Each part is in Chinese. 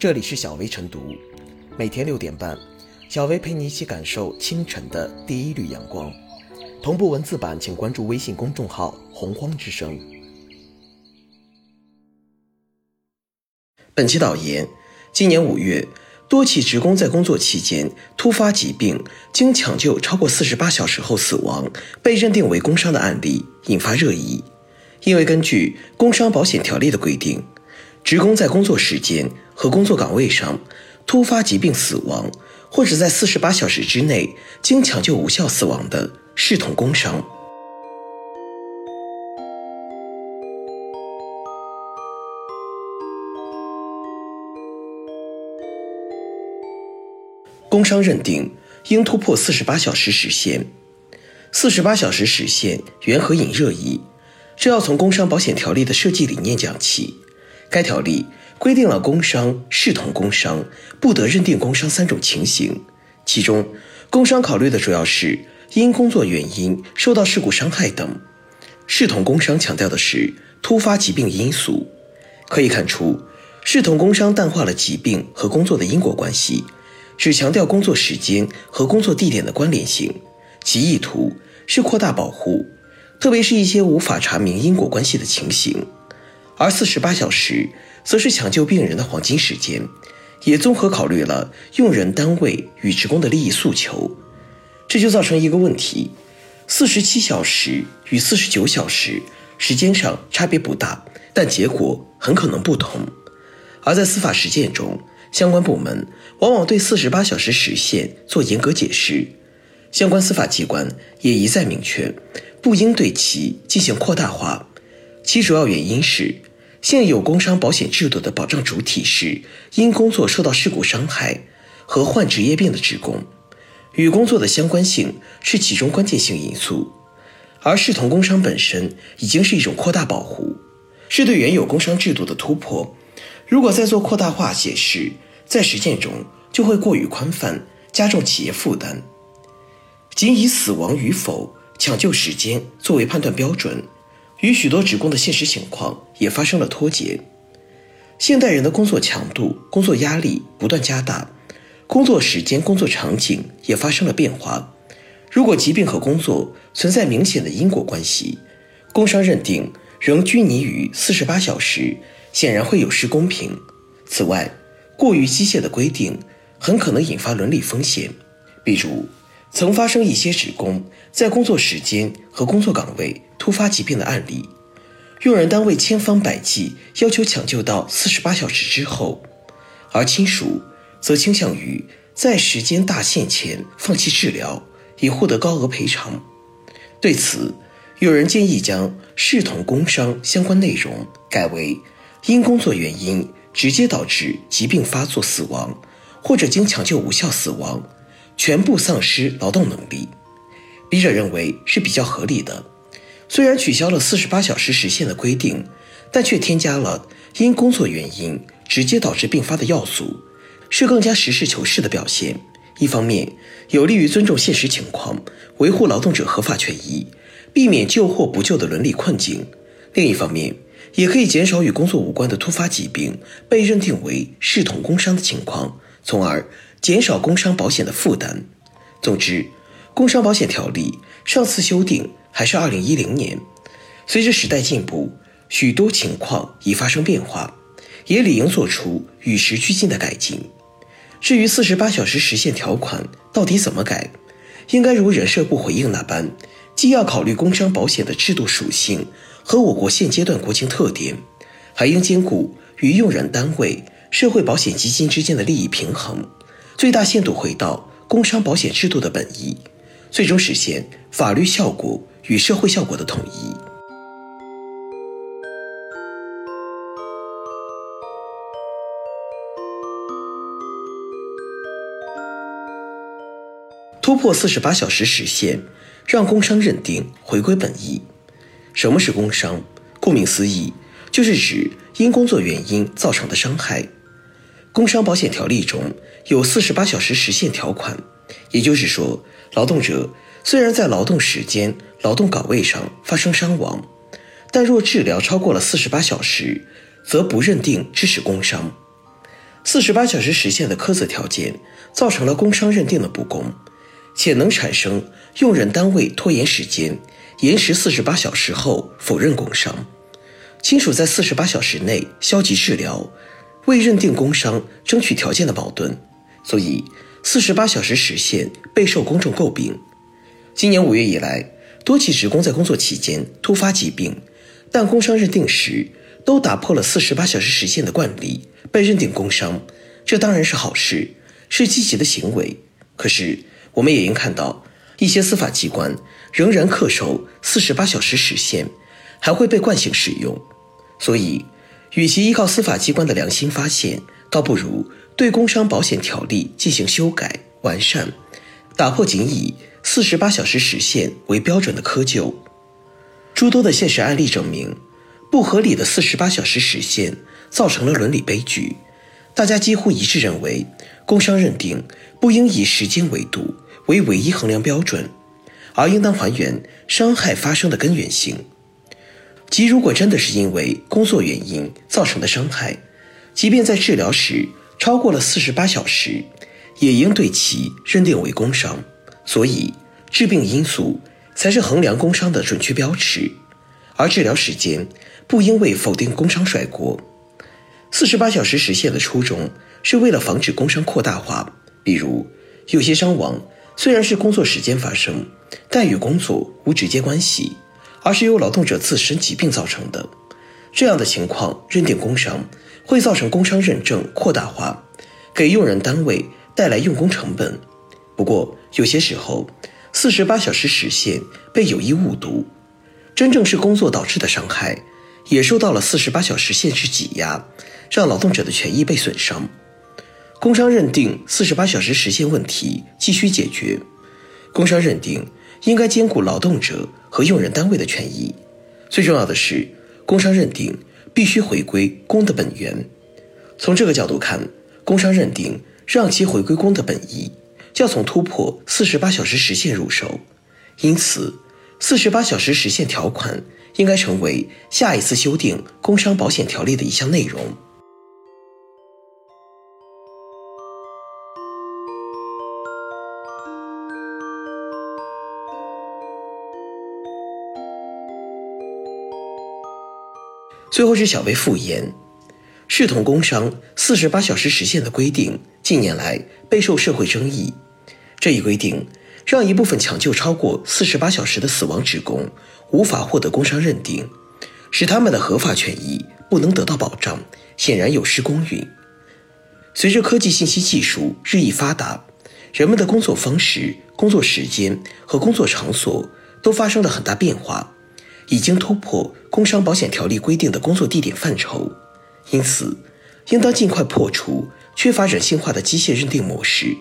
这里是小薇晨读，每天六点半，小薇陪你一起感受清晨的第一缕阳光。同步文字版，请关注微信公众号“洪荒之声”。本期导言：今年五月，多起职工在工作期间突发疾病，经抢救超过四十八小时后死亡，被认定为工伤的案例引发热议。因为根据《工伤保险条例》的规定，职工在工作时间和工作岗位上突发疾病死亡，或者在四十八小时之内经抢救无效死亡的，视同工伤。工伤认定应突破四十八小时时限。四十八小时时限缘何引热议？这要从工伤保险条例的设计理念讲起。该条例规定了工伤视同工伤，不得认定工伤三种情形。其中，工伤考虑的主要是因工作原因受到事故伤害等；视同工伤强调的是突发疾病因素。可以看出，视同工伤淡化了疾病和工作的因果关系，只强调工作时间和工作地点的关联性，其意图是扩大保护，特别是一些无法查明因果关系的情形。而四十八小时则是抢救病人的黄金时间，也综合考虑了用人单位与职工的利益诉求，这就造成一个问题：四十七小时与四十九小时时间上差别不大，但结果很可能不同。而在司法实践中，相关部门往往对四十八小时时限做严格解释，相关司法机关也一再明确，不应对其进行扩大化。其主要原因是。现有工伤保险制度的保障主体是因工作受到事故伤害和患职业病的职工，与工作的相关性是其中关键性因素，而视同工伤本身已经是一种扩大保护，是对原有工伤制度的突破。如果再做扩大化解释，在实践中就会过于宽泛，加重企业负担。仅以死亡与否、抢救时间作为判断标准。与许多职工的现实情况也发生了脱节。现代人的工作强度、工作压力不断加大，工作时间、工作场景也发生了变化。如果疾病和工作存在明显的因果关系，工伤认定仍拘泥于四十八小时，显然会有失公平。此外，过于机械的规定很可能引发伦理风险，比如。曾发生一些职工在工作时间和工作岗位突发疾病的案例，用人单位千方百计要求抢救到四十八小时之后，而亲属则倾向于在时间大限前放弃治疗，以获得高额赔偿。对此，有人建议将视同工伤相关内容改为因工作原因直接导致疾病发作死亡，或者经抢救无效死亡。全部丧失劳动能力，笔者认为是比较合理的。虽然取消了四十八小时时限的规定，但却添加了因工作原因直接导致并发的要素，是更加实事求是的表现。一方面有利于尊重现实情况，维护劳动者合法权益，避免救或不救的伦理困境；另一方面也可以减少与工作无关的突发疾病被认定为视同工伤的情况，从而。减少工伤保险的负担。总之，工伤保险条例上次修订还是二零一零年。随着时代进步，许多情况已发生变化，也理应做出与时俱进的改进。至于四十八小时时限条款到底怎么改，应该如人社部回应那般，既要考虑工伤保险的制度属性和我国现阶段国情特点，还应兼顾与用人单位、社会保险基金之间的利益平衡。最大限度回到工伤保险制度的本意，最终实现法律效果与社会效果的统一。突破四十八小时时限，让工伤认定回归本意。什么是工伤？顾名思义，就是指因工作原因造成的伤害。工伤保险条例中有四十八小时时限条款，也就是说，劳动者虽然在劳动时间、劳动岗位上发生伤亡，但若治疗超过了四十八小时，则不认定致使工伤。四十八小时实现的苛责条件，造成了工伤认定的不公，且能产生用人单位拖延时间、延时四十八小时后否认工伤，亲属在四十八小时内消极治疗，未认定工伤争取条件的矛盾，所以四十八小时时限备受公众诟病。今年五月以来，多起职工在工作期间突发疾病，但工伤认定时都打破了四十八小时时限的惯例。被认定工伤，这当然是好事，是积极的行为。可是，我们也应看到，一些司法机关仍然恪守四十八小时时限，还会被惯性使用。所以，与其依靠司法机关的良心发现，倒不如对工伤保险条例进行修改完善，打破仅以四十八小时时限为标准的窠臼。诸多的现实案例证明，不合理的四十八小时时限。造成了伦理悲剧，大家几乎一致认为，工伤认定不应以时间维度为唯一衡量标准，而应当还原伤害发生的根源性。即如果真的是因为工作原因造成的伤害，即便在治疗时超过了四十八小时，也应对其认定为工伤。所以，致病因素才是衡量工伤的准确标尺，而治疗时间不应为否定工伤甩锅。四十八小时实现的初衷是为了防止工伤扩大化，比如有些伤亡虽然是工作时间发生，但与工作无直接关系，而是由劳动者自身疾病造成的。这样的情况认定工伤，会造成工伤认证扩大化，给用人单位带来用工成本。不过有些时候，四十八小时时限被有意误读，真正是工作导致的伤害，也受到了四十八小时限制挤压。让劳动者的权益被损伤，工伤认定四十八小时时限问题急需解决。工伤认定应该兼顾劳动者和用人单位的权益。最重要的是，工伤认定必须回归公的本源。从这个角度看，工伤认定让其回归公的本意，要从突破四十八小时时限入手。因此，四十八小时时限条款应该成为下一次修订工伤保险条例的一项内容。最后是小微复言，视同工伤四十八小时实现的规定，近年来备受社会争议。这一规定让一部分抢救超过四十八小时的死亡职工无法获得工伤认定，使他们的合法权益不能得到保障，显然有失公允。随着科技信息技术日益发达，人们的工作方式、工作时间和工作场所都发生了很大变化。已经突破工伤保险条例规定的工作地点范畴，因此，应当尽快破除缺乏人性化的机械认定模式，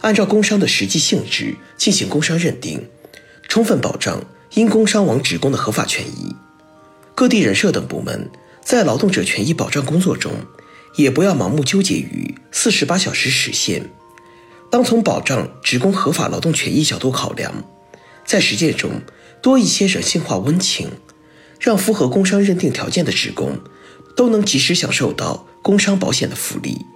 按照工伤的实际性质进行工伤认定，充分保障因工伤亡职工的合法权益。各地人社等部门在劳动者权益保障工作中，也不要盲目纠结于四十八小时实现，当从保障职工合法劳动权益角度考量，在实践中。多一些人性化温情，让符合工伤认定条件的职工都能及时享受到工伤保险的福利。